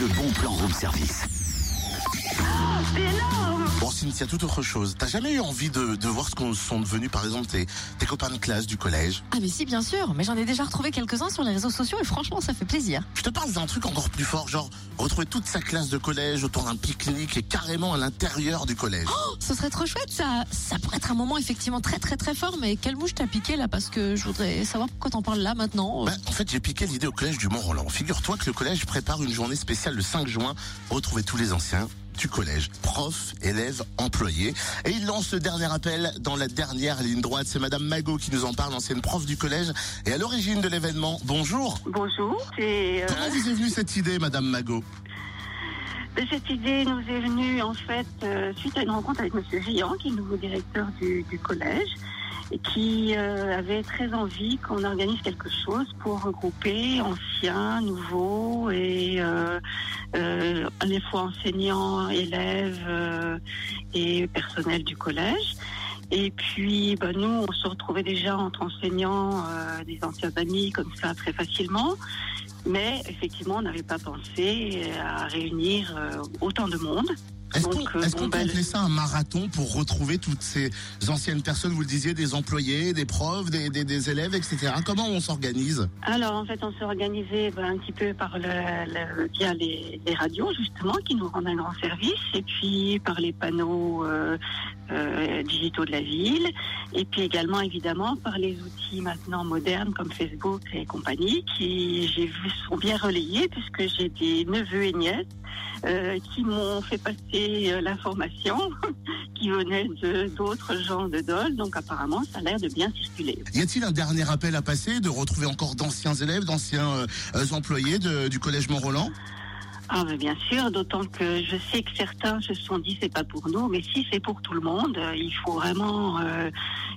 le bon plan room service. Énorme Bon, Cynthia, toute autre chose. T'as jamais eu envie de, de voir ce qu'on sont devenus, par exemple, tes, tes copains de classe du collège? Ah mais si bien sûr, mais j'en ai déjà retrouvé quelques-uns sur les réseaux sociaux et franchement ça fait plaisir. Je te parle d'un truc encore plus fort, genre retrouver toute sa classe de collège autour d'un pique-nique et carrément à l'intérieur du collège. Oh, ce serait trop chouette ça. Ça pourrait être un moment effectivement très très très fort, mais quelle mouche t'as piqué là? Parce que je voudrais savoir pourquoi t'en parles là maintenant. Bah, en fait, j'ai piqué l'idée au collège du Mont-Roland. Figure-toi que le collège prépare une journée spéciale le 5 juin retrouver tous les anciens du collège, profs, élèves, employés. Et il lance le dernier appel dans la dernière ligne droite. C'est Madame Magot qui nous en parle, ancienne prof du collège et à l'origine de l'événement. Bonjour. Bonjour, euh, Comment vous est venue cette idée, Madame Magot cette idée nous est venue en fait euh, suite à une rencontre avec Monsieur Rian, qui est nouveau directeur du, collège, et qui euh, avait très envie qu'on organise quelque chose pour regrouper anciens, nouveaux et euh, euh, à fois enseignants, élèves et personnel du collège. Et puis, bah, nous, on se retrouvait déjà entre enseignants, euh, des anciens amis, comme ça, très facilement. Mais effectivement, on n'avait pas pensé à réunir euh, autant de monde. Est-ce qu'on euh, qu'on peut appeler ça un marathon pour retrouver toutes ces anciennes personnes, vous le disiez, des employés, des profs, des, des, des élèves, etc. Comment on s'organise? Alors, en fait, on s'est organisé ben, un petit peu par le, le- via les, les radios, justement, qui nous rendent un grand service, et puis par les panneaux euh, euh, digitaux de la ville, et puis également, évidemment, par les outils maintenant modernes comme Facebook et compagnie, qui, j'ai vu, sont bien relayés, puisque j'ai des neveux et nièces euh, qui m'ont fait passer euh, l'information, qui venaient de d'autres gens de Dole, donc apparemment, ça a l'air de bien circuler. Y a-t-il un dernier appel à passer, de retrouver encore d'anciens élèves, d'anciens euh, euh, employés du collège Mont-Roland? Ah, mais bien sûr, d'autant que je sais que certains se sont dit c'est pas pour nous, mais si c'est pour tout le monde, euh, il faut vraiment. euh,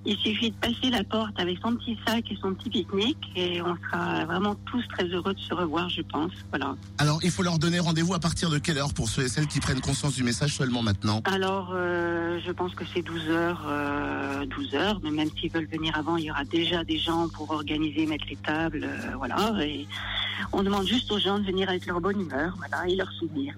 il suffit de passer la porte avec son petit sac et son petit pique-nique et on sera vraiment tous très heureux de se revoir, je pense. Voilà. Alors, il faut leur donner rendez-vous à partir de quelle heure pour ceux et celles qui prennent conscience du message seulement maintenant? Alors, euh, je pense que c'est 12 heures, euh, 12 heures, mais même s'ils veulent venir avant, il y aura déjà des gens pour organiser, mettre les tables, voilà. Et on demande juste aux gens de venir avec leur bonne humeur, voilà, et leurs souvenirs.